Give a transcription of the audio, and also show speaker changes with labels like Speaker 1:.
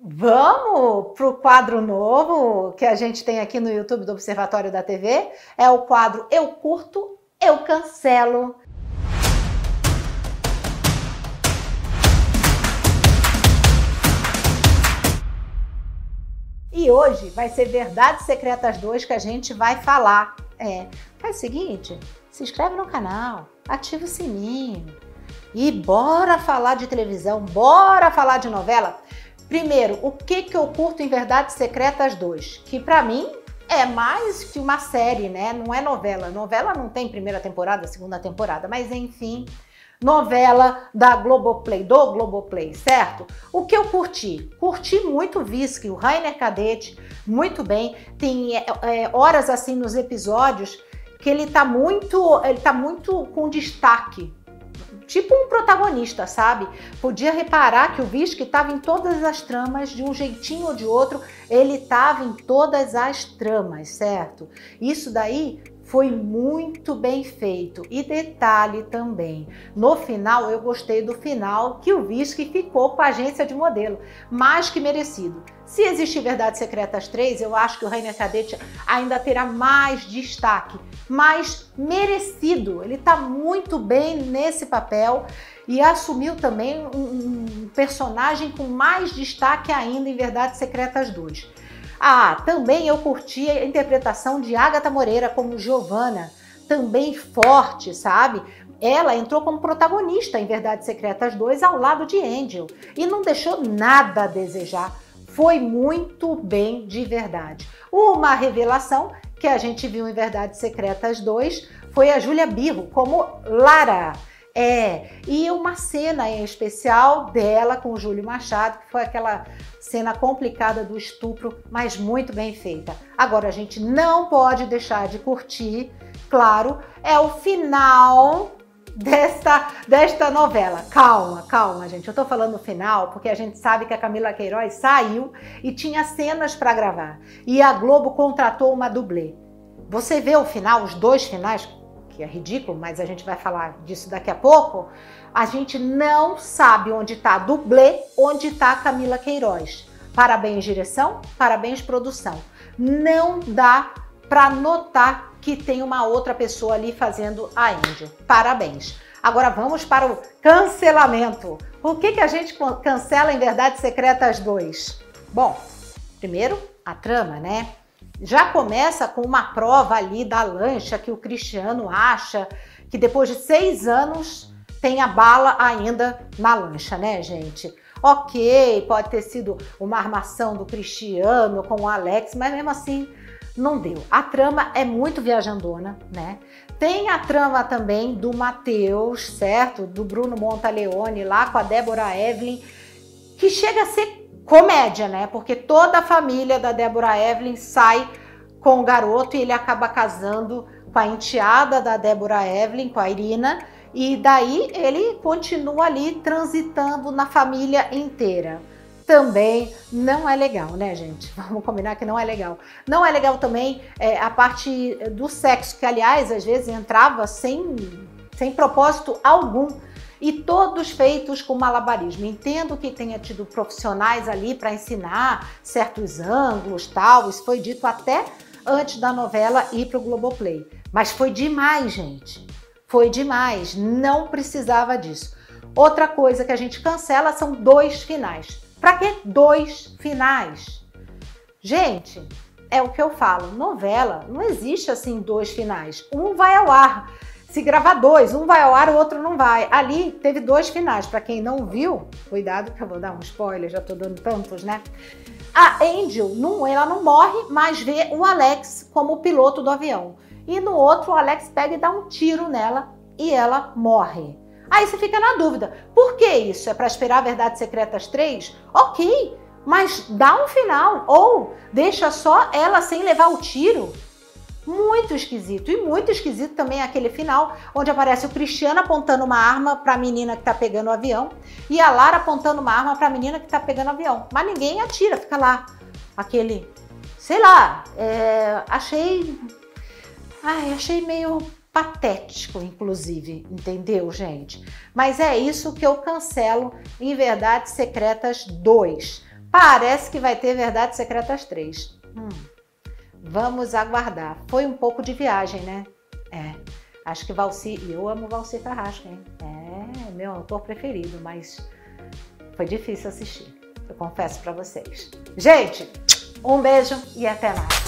Speaker 1: Vamos para o quadro novo que a gente tem aqui no YouTube do Observatório da TV. É o quadro Eu Curto, Eu Cancelo. E hoje vai ser Verdades Secretas 2 que a gente vai falar. É, faz o seguinte, se inscreve no canal, ativa o sininho e bora falar de televisão, bora falar de novela. Primeiro, o que que eu curto em Verdades Secretas 2? Que para mim é mais que uma série, né? Não é novela. Novela não tem primeira temporada, segunda temporada, mas enfim, novela da Globoplay, do Globoplay, certo? O que eu curti? Curti muito o Visky, o Rainer Cadete, muito bem. Tem é, é, horas assim nos episódios que ele tá muito, ele tá muito com destaque tipo um protagonista, sabe? Podia reparar que o Visky estava em todas as tramas, de um jeitinho ou de outro, ele estava em todas as tramas, certo? Isso daí foi muito bem feito. E detalhe também, no final eu gostei do final que o Visky ficou com a agência de modelo, mais que merecido. Se existir Verdades Secretas 3, eu acho que o Rainer Cadete ainda terá mais destaque, mais merecido. Ele está muito bem nesse papel e assumiu também um, um personagem com mais destaque ainda em Verdades Secretas 2. Ah, também eu curti a interpretação de Agatha Moreira como Giovanna, também forte, sabe? Ela entrou como protagonista em Verdades Secretas 2 ao lado de Angel e não deixou nada a desejar. Foi muito bem de verdade. Uma revelação que a gente viu em Verdades Secretas 2 foi a Júlia Birro como Lara. É, e uma cena em especial dela com o Júlio Machado, que foi aquela cena complicada do estupro, mas muito bem feita. Agora a gente não pode deixar de curtir, claro, é o final desta, desta novela. Calma, calma, gente. Eu tô falando no final porque a gente sabe que a Camila Queiroz saiu e tinha cenas para gravar. E a Globo contratou uma dublê. Você vê o final, os dois finais, que é ridículo, mas a gente vai falar disso daqui a pouco, a gente não sabe onde está a dublê, onde está a Camila Queiroz. Parabéns, direção, parabéns, produção. Não dá para notar que tem uma outra pessoa ali fazendo a Índia. Parabéns. Agora vamos para o cancelamento. O que, que a gente cancela em Verdades Secretas 2? Bom, primeiro, a trama, né? já começa com uma prova ali da lancha que o Cristiano acha que depois de seis anos tem a bala ainda na lancha, né, gente? Ok, pode ter sido uma armação do Cristiano com o Alex, mas mesmo assim não deu. A trama é muito viajandona, né? Tem a trama também do Matheus, certo? Do Bruno Montaleone lá com a Débora Evelyn, que chega a ser comédia, né? Porque toda a família da Débora Evelyn sai com o garoto e ele acaba casando com a enteada da Débora Evelyn, com a Irina, e daí ele continua ali transitando na família inteira. Também não é legal, né, gente? Vamos combinar que não é legal. Não é legal também é, a parte do sexo, que aliás às vezes entrava sem, sem propósito algum e todos feitos com malabarismo. Entendo que tenha tido profissionais ali para ensinar certos ângulos, tal, isso foi dito até antes da novela ir para o Globoplay. Mas foi demais, gente. Foi demais. Não precisava disso. Outra coisa que a gente cancela são dois finais. Para que dois finais? Gente, é o que eu falo. Novela não existe assim dois finais. Um vai ao ar se gravar dois, um vai ao ar, o outro não vai. Ali teve dois finais. Para quem não viu, cuidado que eu vou dar um spoiler, já tô dando tantos, né? A Angel, não, ela não morre, mas vê o Alex como piloto do avião. E no outro, o Alex pega e dá um tiro nela e ela morre. Aí você fica na dúvida: por que isso? É para esperar Verdades Secretas 3? Ok, mas dá um final. Ou deixa só ela sem levar o tiro muito esquisito. E muito esquisito também aquele final, onde aparece o Cristiano apontando uma arma para a menina que tá pegando o avião e a Lara apontando uma arma para a menina que tá pegando o avião. Mas ninguém atira, fica lá. Aquele, sei lá, é, achei. Ai, achei meio patético, inclusive, entendeu, gente? Mas é isso que eu cancelo em Verdades Secretas 2 Parece que vai ter Verdades Secretas 3. Hum, vamos aguardar. Foi um pouco de viagem, né? É. Acho que Valci. E eu amo Valci Carrasco, hein? É, meu autor preferido, mas foi difícil assistir. Eu confesso para vocês. Gente, um beijo e até mais.